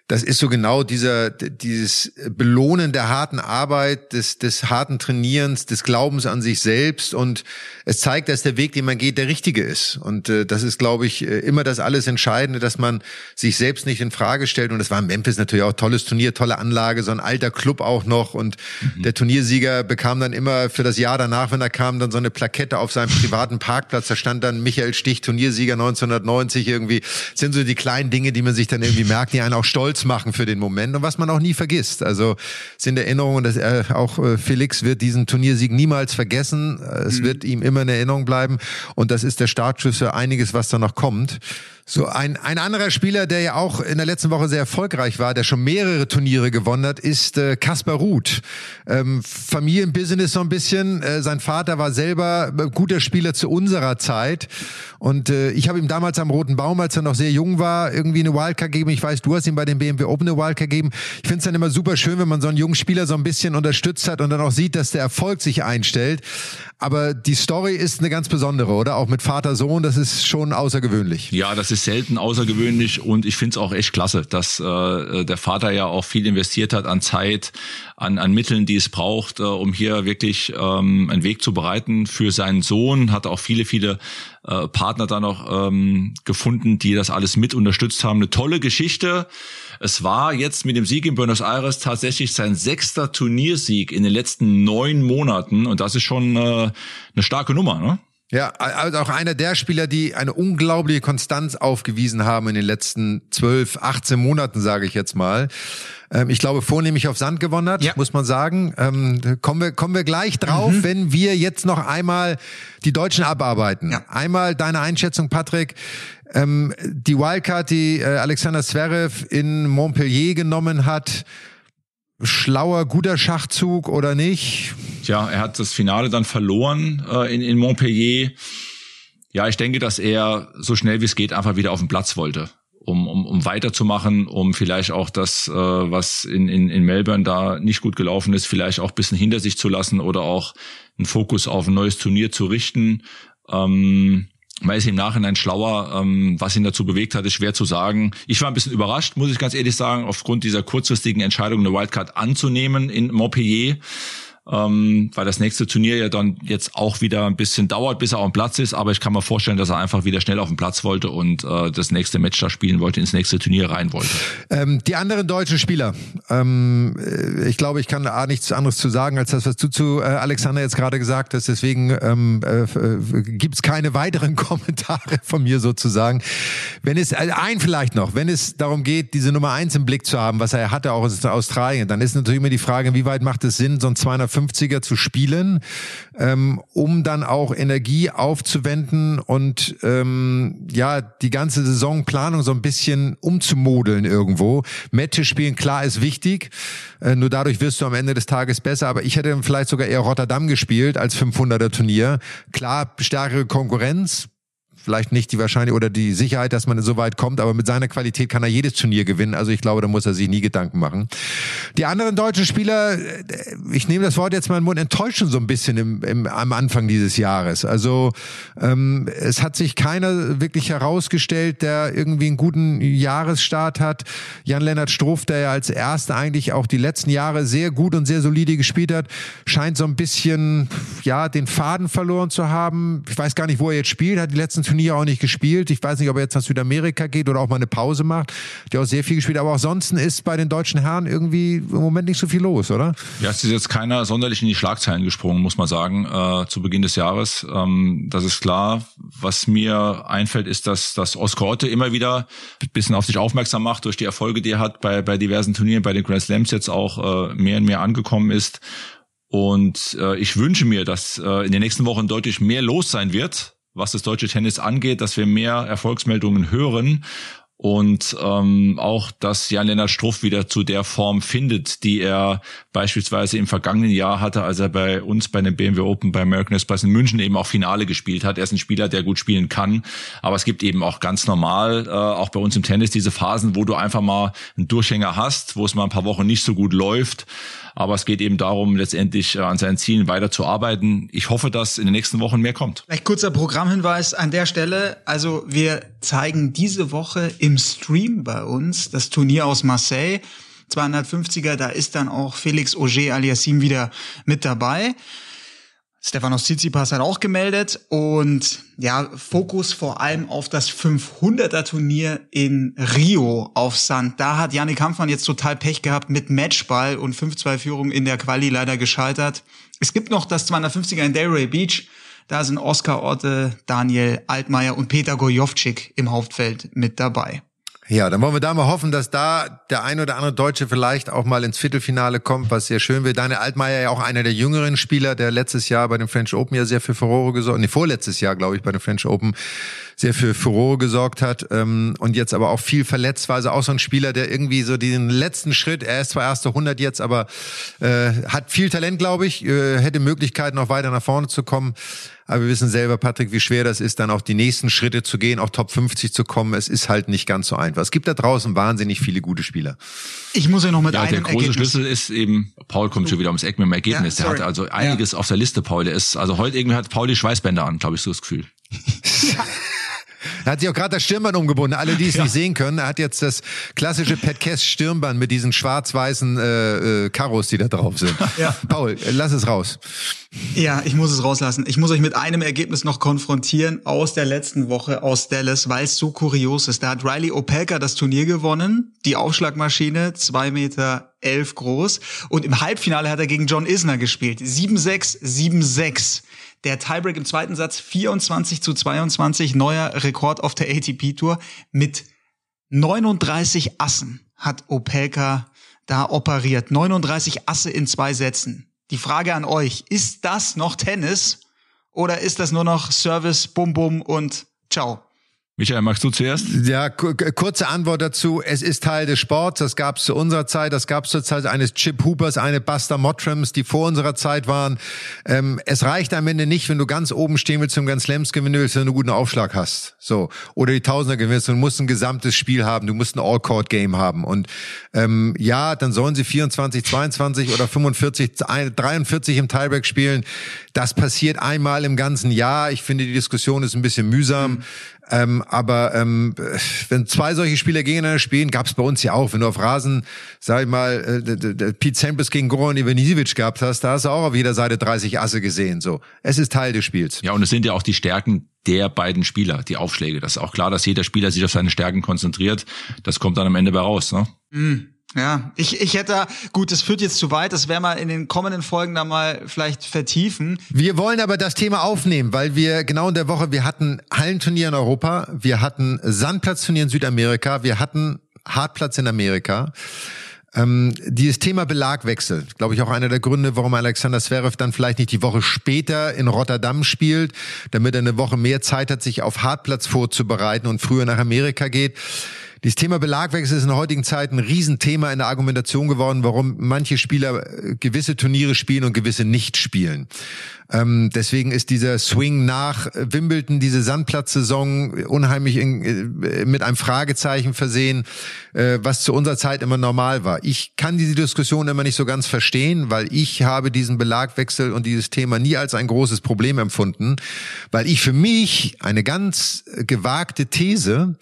Speaker 2: das ist so genau dieser, dieses Belohnen der harten Arbeit, des, des harten Trainierens, des Glaubens an sich selbst und es zeigt, dass der Weg, den man geht, der richtige ist. Und äh, das ist, glaube ich, äh, immer das alles Entscheidende, dass man sich selbst nicht in Frage stellt. Und das war in Memphis natürlich auch tolles Turnier, tolle Anlage, so ein alter Club auch noch. Und mhm. der Turniersieger bekam dann immer für das Jahr danach, wenn er kam, dann so eine Plakette auf seinem privaten Parkplatz. Da stand dann Michael Stich, Turniersieger 1990 irgendwie. Das sind so die kleinen Dinge, die man sich dann irgendwie merkt, die einen auch stolz stolz machen für den Moment und was man auch nie vergisst. Also sind Erinnerungen, dass er auch äh, Felix wird diesen Turniersieg niemals vergessen. Es mhm. wird ihm immer in Erinnerung bleiben und das ist der Startschuss für einiges, was da noch kommt. So ein, ein anderer Spieler, der ja auch in der letzten Woche sehr erfolgreich war, der schon mehrere Turniere gewonnen hat, ist äh, Kaspar Ruth. Ähm, Familienbusiness so ein bisschen. Äh, sein Vater war selber äh, guter Spieler zu unserer Zeit. Und äh, ich habe ihm damals am Roten Baum, als er noch sehr jung war, irgendwie eine Wildcard gegeben. Ich weiß, du hast ihm bei dem BMW Open eine Wildcard gegeben. Ich finde es dann immer super schön, wenn man so einen jungen Spieler so ein bisschen unterstützt hat und dann auch sieht, dass der Erfolg sich einstellt. Aber die Story ist eine ganz besondere, oder? Auch mit Vater-Sohn, das ist schon außergewöhnlich.
Speaker 3: Ja, das ist selten außergewöhnlich und ich finde es auch echt klasse, dass äh, der Vater ja auch viel investiert hat an Zeit, an, an Mitteln, die es braucht, äh, um hier wirklich ähm, einen Weg zu bereiten für seinen Sohn. Hat auch viele, viele äh, Partner da noch ähm, gefunden, die das alles mit unterstützt haben. Eine tolle Geschichte. Es war jetzt mit dem Sieg in Buenos Aires tatsächlich sein sechster Turniersieg in den letzten neun Monaten und das ist schon äh, eine starke Nummer, ne?
Speaker 2: Ja, also auch einer der Spieler, die eine unglaubliche Konstanz aufgewiesen haben in den letzten zwölf, 18 Monaten, sage ich jetzt mal. Ähm, ich glaube, vornehmlich auf Sand gewonnen hat, ja. muss man sagen. Ähm, kommen, wir, kommen wir gleich drauf, mhm. wenn wir jetzt noch einmal die Deutschen abarbeiten. Ja. Einmal deine Einschätzung, Patrick. Ähm, die Wildcard, die äh, Alexander Zverev in Montpellier genommen hat, schlauer, guter Schachzug oder nicht?
Speaker 3: Tja, er hat das Finale dann verloren äh, in, in Montpellier. Ja, ich denke, dass er so schnell wie es geht einfach wieder auf den Platz wollte, um, um, um weiterzumachen, um vielleicht auch das, äh, was in, in, in Melbourne da nicht gut gelaufen ist, vielleicht auch bisschen hinter sich zu lassen oder auch einen Fokus auf ein neues Turnier zu richten. Ähm, man ist im Nachhinein schlauer, ähm, was ihn dazu bewegt hat, ist schwer zu sagen. Ich war ein bisschen überrascht, muss ich ganz ehrlich sagen, aufgrund dieser kurzfristigen Entscheidung, eine Wildcard anzunehmen in Montpellier ähm, weil das nächste Turnier ja dann jetzt auch wieder ein bisschen dauert, bis er auf dem Platz ist. Aber ich kann mir vorstellen, dass er einfach wieder schnell auf den Platz wollte und äh, das nächste Match da spielen wollte, ins nächste Turnier rein wollte.
Speaker 2: Ähm, die anderen deutschen Spieler, ähm, äh, ich glaube, ich kann da nichts anderes zu sagen, als das, was du zu äh, Alexander jetzt gerade gesagt hast. Deswegen ähm, äh, äh gibt es keine weiteren Kommentare von mir sozusagen. Wenn es, äh, ein vielleicht noch, wenn es darum geht, diese Nummer eins im Blick zu haben, was er hatte auch in Australien, dann ist natürlich immer die Frage, wie weit macht es Sinn, so ein 250 50er zu spielen, ähm, um dann auch Energie aufzuwenden und ähm, ja die ganze Saisonplanung so ein bisschen umzumodeln irgendwo. Matches spielen, klar, ist wichtig. Äh, nur dadurch wirst du am Ende des Tages besser. Aber ich hätte vielleicht sogar eher Rotterdam gespielt als 500er Turnier. Klar, stärkere Konkurrenz, vielleicht nicht die Wahrscheinlichkeit oder die Sicherheit, dass man so weit kommt, aber mit seiner Qualität kann er jedes Turnier gewinnen. Also ich glaube, da muss er sich nie Gedanken machen. Die anderen deutschen Spieler, äh, ich nehme das Wort jetzt mal in den Mund, enttäuschen so ein bisschen im, im, am Anfang dieses Jahres. Also ähm, es hat sich keiner wirklich herausgestellt, der irgendwie einen guten Jahresstart hat. Jan-Lennart Struff, der ja als Erster eigentlich auch die letzten Jahre sehr gut und sehr solide gespielt hat, scheint so ein bisschen, ja, den Faden verloren zu haben. Ich weiß gar nicht, wo er jetzt spielt, hat die letzten Turniere auch nicht gespielt. Ich weiß nicht, ob er jetzt nach Südamerika geht oder auch mal eine Pause macht. Der auch sehr viel gespielt, aber auch sonst ist bei den deutschen Herren irgendwie im Moment nicht so viel los, oder?
Speaker 3: Ja, es ist jetzt keiner sonderlich in die Schlagzeilen gesprungen, muss man sagen, äh, zu Beginn des Jahres. Ähm, das ist klar. Was mir einfällt, ist, dass, dass Oscar Otte immer wieder ein bisschen auf sich aufmerksam macht durch die Erfolge, die er hat bei, bei diversen Turnieren, bei den Grand Slams jetzt auch äh, mehr und mehr angekommen ist. Und äh, ich wünsche mir, dass äh, in den nächsten Wochen deutlich mehr los sein wird, was das deutsche Tennis angeht, dass wir mehr Erfolgsmeldungen hören und ähm, auch, dass Jan-Lennart Struff wieder zu der Form findet, die er beispielsweise im vergangenen Jahr hatte, als er bei uns bei dem BMW Open bei American Express in München eben auch Finale gespielt hat. Er ist ein Spieler, der gut spielen kann, aber es gibt eben auch ganz normal, äh, auch bei uns im Tennis, diese Phasen, wo du einfach mal einen Durchhänger hast, wo es mal ein paar Wochen nicht so gut läuft. Aber es geht eben darum, letztendlich äh, an seinen Zielen weiterzuarbeiten. Ich hoffe, dass in den nächsten Wochen mehr kommt.
Speaker 4: Vielleicht kurzer Programmhinweis an der Stelle. Also wir zeigen diese Woche im Stream bei uns das Turnier aus Marseille. 250er, da ist dann auch Felix Auger aliassim wieder mit dabei. Stefanos Tsitsipas hat auch gemeldet und ja, Fokus vor allem auf das 500er Turnier in Rio auf Sand. Da hat Janik Kampfmann jetzt total Pech gehabt mit Matchball und 5-2 Führung in der Quali leider gescheitert. Es gibt noch das 250er in Delray Beach. Da sind Oskar Orte, Daniel Altmaier und Peter Gojovcik im Hauptfeld mit dabei.
Speaker 2: Ja, dann wollen wir da mal hoffen, dass da der ein oder andere Deutsche vielleicht auch mal ins Viertelfinale kommt, was sehr schön wird. Daniel Altmaier ja auch einer der jüngeren Spieler, der letztes Jahr bei den French Open ja sehr für Furore gesorgt, nee, vorletztes Jahr, glaube ich, bei den French Open sehr für Furore gesorgt hat ähm, und jetzt aber auch viel verletzt war. Also auch so ein Spieler, der irgendwie so diesen letzten Schritt, er ist zwar erste 100 jetzt, aber äh, hat viel Talent, glaube ich, äh, hätte Möglichkeiten, noch weiter nach vorne zu kommen. Aber wir wissen selber, Patrick, wie schwer das ist, dann auch die nächsten Schritte zu gehen, auch Top 50 zu kommen. Es ist halt nicht ganz so einfach. Es gibt da draußen wahnsinnig viele gute Spieler.
Speaker 4: Ich muss ja noch mit
Speaker 3: ja,
Speaker 4: einem
Speaker 3: Der große
Speaker 4: Ergebnis.
Speaker 3: Schlüssel ist eben, Paul kommt schon wieder ums Eck mit dem Ergebnis.
Speaker 4: Ja,
Speaker 3: der hat also einiges auf der Liste, Paul. Der ist, also heute irgendwie hat Paul die Schweißbänder an, glaube ich, so das Gefühl.
Speaker 2: Er hat sich auch gerade das Stirnband umgebunden. Alle, die es nicht sehen können, er hat jetzt das klassische Pat Kess Stirnband mit diesen schwarz-weißen äh, äh, Karos, die da drauf sind.
Speaker 4: Ja.
Speaker 2: Paul, lass es raus.
Speaker 4: Ja, ich muss es rauslassen. Ich muss euch mit einem Ergebnis noch konfrontieren aus der letzten Woche aus Dallas, weil es so kurios ist. Da hat Riley Opelka das Turnier gewonnen, die Aufschlagmaschine, zwei Meter elf groß. Und im Halbfinale hat er gegen John Isner gespielt. 7-6, 7-6. Der Tiebreak im zweiten Satz 24 zu 22, neuer Rekord auf der ATP-Tour. Mit 39 Assen hat Opelka da operiert. 39 Asse in zwei Sätzen. Die Frage an euch, ist das noch Tennis oder ist das nur noch Service, Bum Bum und Ciao?
Speaker 3: Michael, magst du zuerst?
Speaker 2: Ja, ku- kurze Antwort dazu. Es ist Teil des Sports. Das gab es zu unserer Zeit. Das gab es zur Zeit eines Chip Hoopers, eine Buster Mottrams, die vor unserer Zeit waren. Ähm, es reicht am Ende nicht, wenn du ganz oben stehen willst und ganz Slams gewinnen willst, wenn du einen guten Aufschlag hast. So. Oder die Tausender gewinnst. Du musst ein gesamtes Spiel haben. Du musst ein All-Court-Game haben. Und ähm, ja, dann sollen sie 24, 22 oder 45, 43 im Tiebreak spielen. Das passiert einmal im ganzen Jahr. Ich finde, die Diskussion ist ein bisschen mühsam. Ähm, aber ähm, wenn zwei solche Spieler gegeneinander spielen, gab es bei uns ja auch. Wenn du auf Rasen, sag ich mal, äh, Pete Sampras gegen Goran Ivanisevic gehabt hast, da hast du auch auf jeder Seite 30 Asse gesehen. So, es ist Teil des Spiels.
Speaker 3: Ja, und es sind ja auch die Stärken der beiden Spieler, die Aufschläge. Das ist auch klar, dass jeder Spieler sich auf seine Stärken konzentriert. Das kommt dann am Ende bei raus. Ne?
Speaker 4: Ja, ich, ich hätte, gut, das führt jetzt zu weit, das werden wir in den kommenden Folgen da mal vielleicht vertiefen.
Speaker 2: Wir wollen aber das Thema aufnehmen, weil wir genau in der Woche, wir hatten Hallenturnier in Europa, wir hatten Sandplatzturnier in Südamerika, wir hatten Hartplatz in Amerika. Ähm, dieses Thema Belagwechsel, glaube ich, auch einer der Gründe, warum Alexander Zverev dann vielleicht nicht die Woche später in Rotterdam spielt, damit er eine Woche mehr Zeit hat, sich auf Hartplatz vorzubereiten und früher nach Amerika geht. Dieses Thema Belagwechsel ist in der heutigen Zeit ein Riesenthema in der Argumentation geworden, warum manche Spieler äh, gewisse Turniere spielen und gewisse nicht spielen. Ähm, deswegen ist dieser Swing nach Wimbledon, diese Sandplatzsaison unheimlich in, äh, mit einem Fragezeichen versehen, äh, was zu unserer Zeit immer normal war. Ich kann diese Diskussion immer nicht so ganz verstehen, weil ich habe diesen Belagwechsel und dieses Thema nie als ein großes Problem empfunden, weil ich für mich eine ganz gewagte These,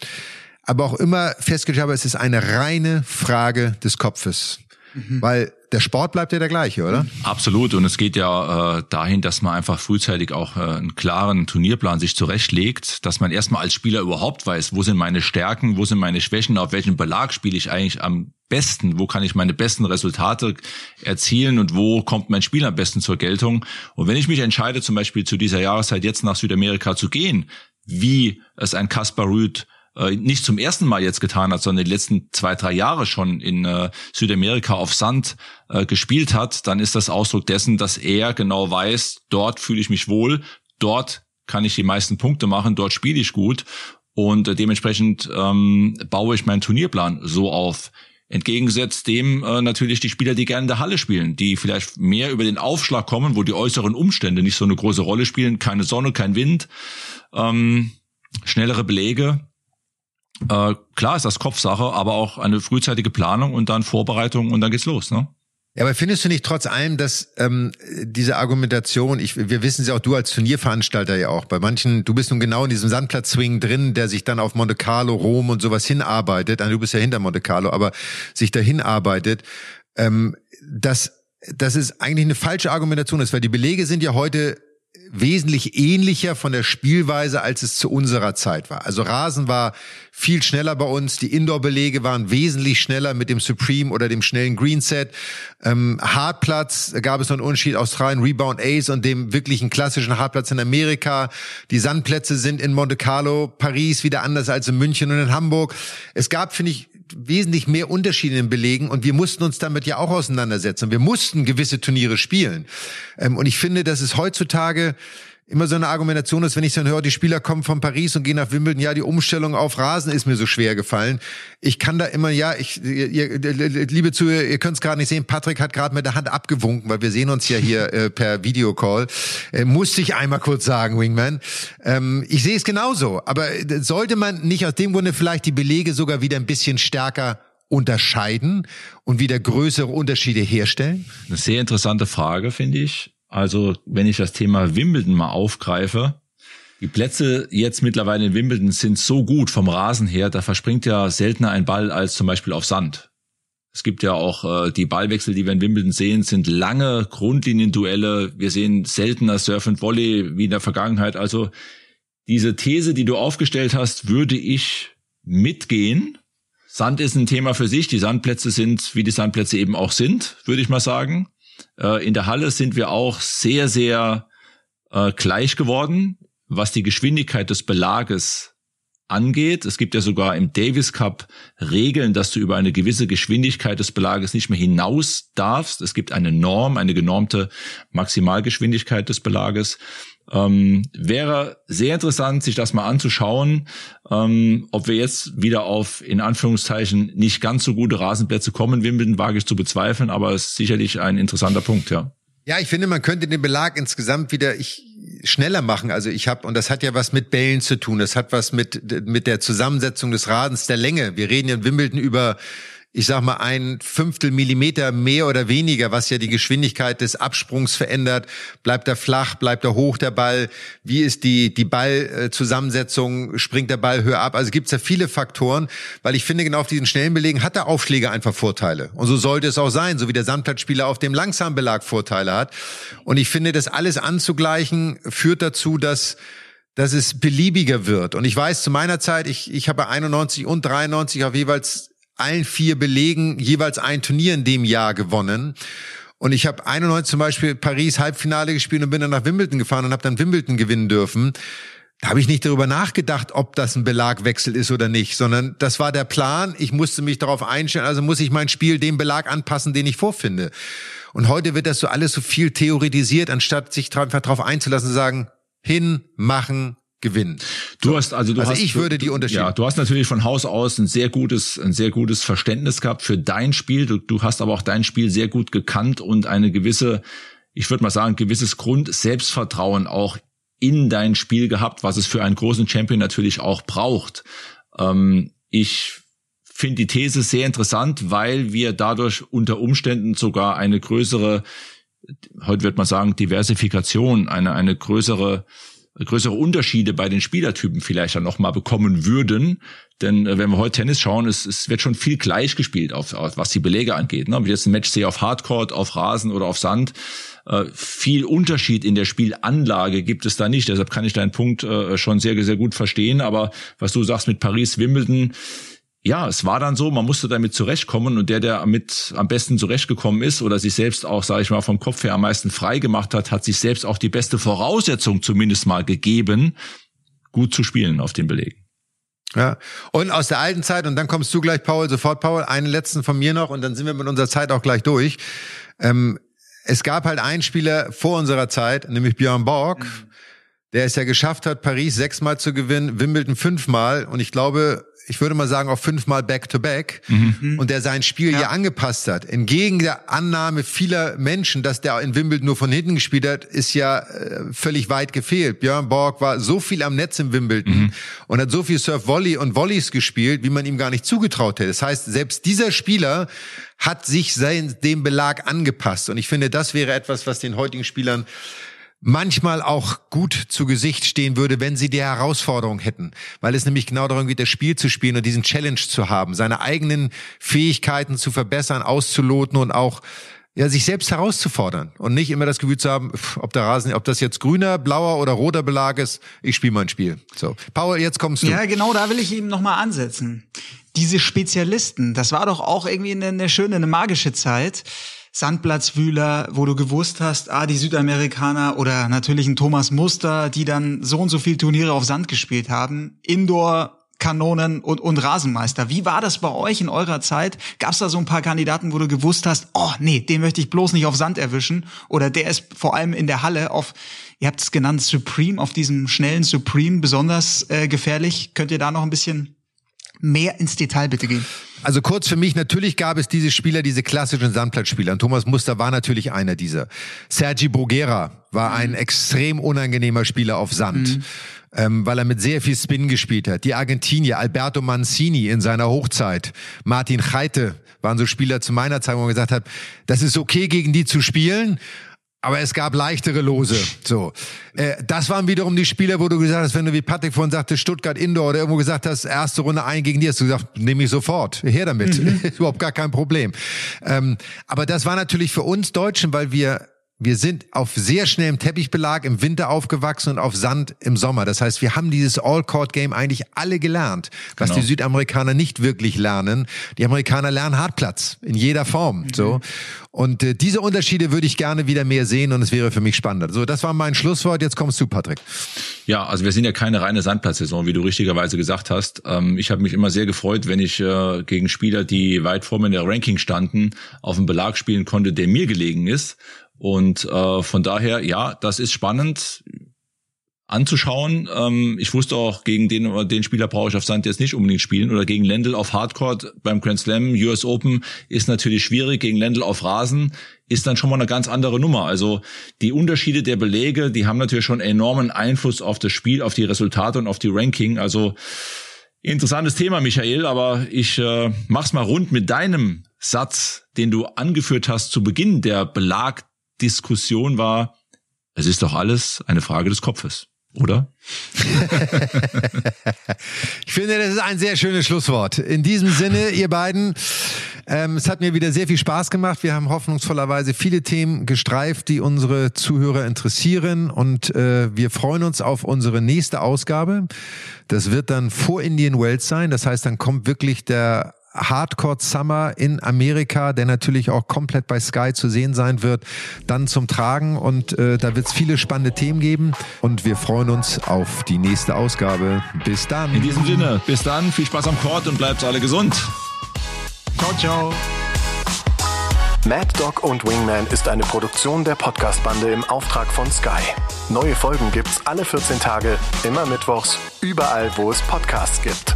Speaker 2: aber auch immer festgestellt habe, es ist eine reine Frage des Kopfes. Mhm. Weil der Sport bleibt ja der gleiche, oder?
Speaker 3: Absolut. Und es geht ja äh, dahin, dass man einfach frühzeitig auch äh, einen klaren Turnierplan sich zurechtlegt, dass man erstmal als Spieler überhaupt weiß, wo sind meine Stärken, wo sind meine Schwächen, auf welchem Belag spiele ich eigentlich am besten, wo kann ich meine besten Resultate erzielen und wo kommt mein Spiel am besten zur Geltung. Und wenn ich mich entscheide, zum Beispiel zu dieser Jahreszeit jetzt nach Südamerika zu gehen, wie es ein Kaspar Rüth äh, nicht zum ersten Mal jetzt getan hat, sondern die letzten zwei, drei Jahre schon in äh, Südamerika auf Sand äh, gespielt hat, dann ist das Ausdruck dessen, dass er genau weiß, dort fühle ich mich wohl, dort kann ich die meisten Punkte machen, dort spiele ich gut und äh, dementsprechend ähm, baue ich meinen Turnierplan so auf. Entgegensetzt dem äh, natürlich die Spieler, die gerne in der Halle spielen, die vielleicht mehr über den Aufschlag kommen, wo die äußeren Umstände nicht so eine große Rolle spielen, keine Sonne, kein Wind, ähm, schnellere Belege äh, klar ist das Kopfsache, aber auch eine frühzeitige Planung und dann Vorbereitung und dann geht's los, ne?
Speaker 2: Ja, aber findest du nicht trotz allem, dass ähm, diese Argumentation, ich, wir wissen sie auch, du als Turnierveranstalter ja auch, bei manchen, du bist nun genau in diesem Sandplatz-Swing drin, der sich dann auf Monte Carlo, Rom und sowas hinarbeitet, also du bist ja hinter Monte Carlo, aber sich dahin arbeitet, ähm, dass, dass es eigentlich eine falsche Argumentation. Ist, weil die Belege sind ja heute wesentlich ähnlicher von der Spielweise, als es zu unserer Zeit war. Also Rasen war viel schneller bei uns, die Indoor-Belege waren wesentlich schneller mit dem Supreme oder dem schnellen Greenset. Ähm, Hartplatz gab es noch einen Unterschied Australien Rebound Ace und dem wirklichen klassischen Hartplatz in Amerika. Die Sandplätze sind in Monte Carlo, Paris wieder anders als in München und in Hamburg. Es gab, finde ich, wesentlich mehr Unterschiede in Belegen und wir mussten uns damit ja auch auseinandersetzen. Wir mussten gewisse Turniere spielen. Ähm, und ich finde, dass es heutzutage immer so eine Argumentation ist, wenn ich dann höre, die Spieler kommen von Paris und gehen nach Wimbledon, ja, die Umstellung auf Rasen ist mir so schwer gefallen. Ich kann da immer, ja, ich, ihr, liebe Zuhörer, ihr könnt es gerade nicht sehen, Patrick hat gerade mit der Hand abgewunken, weil wir sehen uns ja hier äh, per Videocall. Äh, musste ich einmal kurz sagen, Wingman. Ähm, ich sehe es genauso, aber äh, sollte man nicht aus dem Grunde vielleicht die Belege sogar wieder ein bisschen stärker unterscheiden und wieder größere Unterschiede herstellen?
Speaker 3: Eine sehr interessante Frage, finde ich. Also, wenn ich das Thema Wimbledon mal aufgreife, die Plätze jetzt mittlerweile in Wimbledon sind so gut vom Rasen her, da verspringt ja seltener ein Ball als zum Beispiel auf Sand. Es gibt ja auch äh, die Ballwechsel, die wir in Wimbledon sehen, sind lange Grundlinienduelle. Wir sehen seltener Surf and Volley wie in der Vergangenheit. Also diese These, die du aufgestellt hast, würde ich mitgehen. Sand ist ein Thema für sich. Die Sandplätze sind, wie die Sandplätze eben auch sind, würde ich mal sagen. Äh, in der Halle sind wir auch sehr, sehr äh, gleich geworden, was die Geschwindigkeit des Belages angeht. Es gibt ja sogar im Davis Cup Regeln, dass du über eine gewisse Geschwindigkeit des Belages nicht mehr hinaus darfst. Es gibt eine Norm, eine genormte Maximalgeschwindigkeit des Belages. Ähm, wäre sehr interessant, sich das mal anzuschauen, ähm, ob wir jetzt wieder auf, in Anführungszeichen, nicht ganz so gute Rasenplätze kommen. Wimbledon wage ich zu bezweifeln, aber es ist sicherlich ein interessanter Punkt, ja.
Speaker 2: Ja, ich finde, man könnte den Belag insgesamt wieder ich, schneller machen. Also ich habe, und das hat ja was mit Bällen zu tun, das hat was mit, mit der Zusammensetzung des Radens, der Länge. Wir reden ja in Wimbledon über ich sag mal, ein Fünftel Millimeter mehr oder weniger, was ja die Geschwindigkeit des Absprungs verändert. Bleibt er flach, bleibt er hoch, der Ball? Wie ist die, die Ballzusammensetzung? Springt der Ball höher ab? Also gibt's ja viele Faktoren, weil ich finde, genau auf diesen schnellen Belegen hat der Aufschläger einfach Vorteile. Und so sollte es auch sein, so wie der Sandplatzspieler auf dem langsamen Belag Vorteile hat. Und ich finde, das alles anzugleichen, führt dazu, dass dass es beliebiger wird. Und ich weiß, zu meiner Zeit, ich, ich habe 91 und 93 auf jeweils allen vier Belegen jeweils ein Turnier in dem Jahr gewonnen. Und ich habe 91 zum Beispiel Paris Halbfinale gespielt und bin dann nach Wimbledon gefahren und habe dann Wimbledon gewinnen dürfen. Da habe ich nicht darüber nachgedacht, ob das ein Belagwechsel ist oder nicht, sondern das war der Plan. Ich musste mich darauf einstellen, also muss ich mein Spiel dem Belag anpassen, den ich vorfinde. Und heute wird das so alles so viel theoretisiert, anstatt sich einfach darauf einzulassen und sagen, hin, machen, gewinnen.
Speaker 3: Du hast also du
Speaker 2: also
Speaker 3: hast,
Speaker 2: ich würde die unterschieden.
Speaker 3: Ja, du hast natürlich von Haus aus ein sehr gutes ein sehr gutes Verständnis gehabt für dein Spiel. Du, du hast aber auch dein Spiel sehr gut gekannt und eine gewisse, ich würde mal sagen, gewisses Grund Selbstvertrauen auch in dein Spiel gehabt, was es für einen großen Champion natürlich auch braucht. Ähm, ich finde die These sehr interessant, weil wir dadurch unter Umständen sogar eine größere, heute wird man sagen, Diversifikation, eine, eine größere größere Unterschiede bei den Spielertypen vielleicht dann nochmal bekommen würden. Denn äh, wenn wir heute Tennis schauen, es, es wird schon viel gleich gespielt, auf, auf was die Belege angeht. Ne? Ob ich jetzt ein Match sehe auf Hardcourt, auf Rasen oder auf Sand, äh, viel Unterschied in der Spielanlage gibt es da nicht. Deshalb kann ich deinen Punkt äh, schon sehr, sehr gut verstehen. Aber was du sagst mit Paris, Wimbledon, ja, es war dann so, man musste damit zurechtkommen und der, der mit am besten zurechtgekommen ist oder sich selbst auch, sage ich mal, vom Kopf her am meisten frei gemacht hat, hat sich selbst auch die beste Voraussetzung zumindest mal gegeben, gut zu spielen auf den Belegen.
Speaker 2: Ja, und aus der alten Zeit, und dann kommst du gleich, Paul, sofort, Paul, einen letzten von mir noch, und dann sind wir mit unserer Zeit auch gleich durch. Ähm, es gab halt einen Spieler vor unserer Zeit, nämlich Björn Borg, mhm. Der es ja geschafft hat, Paris sechsmal zu gewinnen, Wimbledon fünfmal, und ich glaube, ich würde mal sagen, auch fünfmal Back-to-Back mhm. und der sein Spiel ja. hier angepasst hat. Entgegen der Annahme vieler Menschen, dass der in Wimbledon nur von hinten gespielt hat, ist ja äh, völlig weit gefehlt. Björn Borg war so viel am Netz im Wimbledon mhm. und hat so viel Surf-Volley und Volleys gespielt, wie man ihm gar nicht zugetraut hätte. Das heißt, selbst dieser Spieler hat sich sein, dem Belag angepasst. Und ich finde, das wäre etwas, was den heutigen Spielern manchmal auch gut zu Gesicht stehen würde, wenn sie die Herausforderung hätten. Weil es nämlich genau darum geht, das Spiel zu spielen und diesen Challenge zu haben, seine eigenen Fähigkeiten zu verbessern, auszuloten und auch ja, sich selbst herauszufordern und nicht immer das Gefühl zu haben, ob der Rasen, ob das jetzt grüner, blauer oder roter Belag ist, ich spiele mein Spiel. So, Paul, jetzt kommst du.
Speaker 4: Ja, genau, da will ich eben nochmal ansetzen. Diese Spezialisten, das war doch auch irgendwie eine, eine schöne, eine magische Zeit Sandplatzwühler, wo du gewusst hast, ah, die Südamerikaner oder natürlich ein Thomas Muster, die dann so und so viel Turniere auf Sand gespielt haben, Indoor Kanonen und, und Rasenmeister. Wie war das bei euch in eurer Zeit? Gab es da so ein paar Kandidaten, wo du gewusst hast, oh nee, den möchte ich bloß nicht auf Sand erwischen? Oder der ist vor allem in der Halle auf, ihr habt es genannt, Supreme, auf diesem schnellen Supreme besonders äh, gefährlich. Könnt ihr da noch ein bisschen mehr ins Detail bitte gehen?
Speaker 2: Also kurz für mich, natürlich gab es diese Spieler, diese klassischen Sandplatzspieler. Und Thomas Muster war natürlich einer dieser. Sergi Bruguera war mhm. ein extrem unangenehmer Spieler auf Sand. Mhm. Ähm, weil er mit sehr viel Spin gespielt hat. Die Argentinier, Alberto Mancini in seiner Hochzeit, Martin Heite waren so Spieler zu meiner Zeit, wo man gesagt hat, das ist okay, gegen die zu spielen, aber es gab leichtere Lose. So, äh, das waren wiederum die Spieler, wo du gesagt hast, wenn du wie Patrick vorhin sagte, Stuttgart Indoor oder irgendwo gesagt hast, erste Runde ein gegen die, hast du gesagt, nehme ich sofort, her damit, mhm. ist überhaupt gar kein Problem. Ähm, aber das war natürlich für uns Deutschen, weil wir wir sind auf sehr schnellem Teppichbelag im Winter aufgewachsen und auf Sand im Sommer. Das heißt, wir haben dieses All-Court-Game eigentlich alle gelernt, was genau. die Südamerikaner nicht wirklich lernen. Die Amerikaner lernen Hartplatz in jeder Form. Mhm. So. Und äh, diese Unterschiede würde ich gerne wieder mehr sehen und es wäre für mich spannender. So, das war mein Schlusswort. Jetzt kommst du, Patrick.
Speaker 3: Ja, also wir sind ja keine reine Sandplatzsaison, wie du richtigerweise gesagt hast. Ähm, ich habe mich immer sehr gefreut, wenn ich äh, gegen Spieler, die weit vor mir in der Ranking standen, auf einen Belag spielen konnte, der mir gelegen ist. Und äh, von daher, ja, das ist spannend anzuschauen. Ähm, ich wusste auch, gegen den, den Spieler brauche ich auf Sand jetzt nicht unbedingt spielen oder gegen Lendl auf Hardcourt beim Grand Slam, US Open ist natürlich schwierig. Gegen Lendl auf Rasen ist dann schon mal eine ganz andere Nummer. Also die Unterschiede der Belege, die haben natürlich schon enormen Einfluss auf das Spiel, auf die Resultate und auf die Ranking. Also interessantes Thema, Michael, aber ich äh, mach's mal rund mit deinem Satz, den du angeführt hast zu Beginn der Belag Diskussion war, es ist doch alles eine Frage des Kopfes, oder?
Speaker 2: ich finde, das ist ein sehr schönes Schlusswort. In diesem Sinne, ihr beiden, ähm, es hat mir wieder sehr viel Spaß gemacht. Wir haben hoffnungsvollerweise viele Themen gestreift, die unsere Zuhörer interessieren und äh, wir freuen uns auf unsere nächste Ausgabe. Das wird dann vor Indian Wells sein. Das heißt, dann kommt wirklich der Hardcore Summer in Amerika, der natürlich auch komplett bei Sky zu sehen sein wird, dann zum Tragen. Und äh, da wird es viele spannende Themen geben. Und wir freuen uns auf die nächste Ausgabe. Bis dann.
Speaker 3: In diesem Sinne, bis dann. Viel Spaß am Court und bleibt alle gesund.
Speaker 4: Ciao, ciao.
Speaker 1: Mad Dog und Wingman ist eine Produktion der Podcast-Bande im Auftrag von Sky. Neue Folgen gibt's alle 14 Tage, immer mittwochs, überall, wo es Podcasts gibt.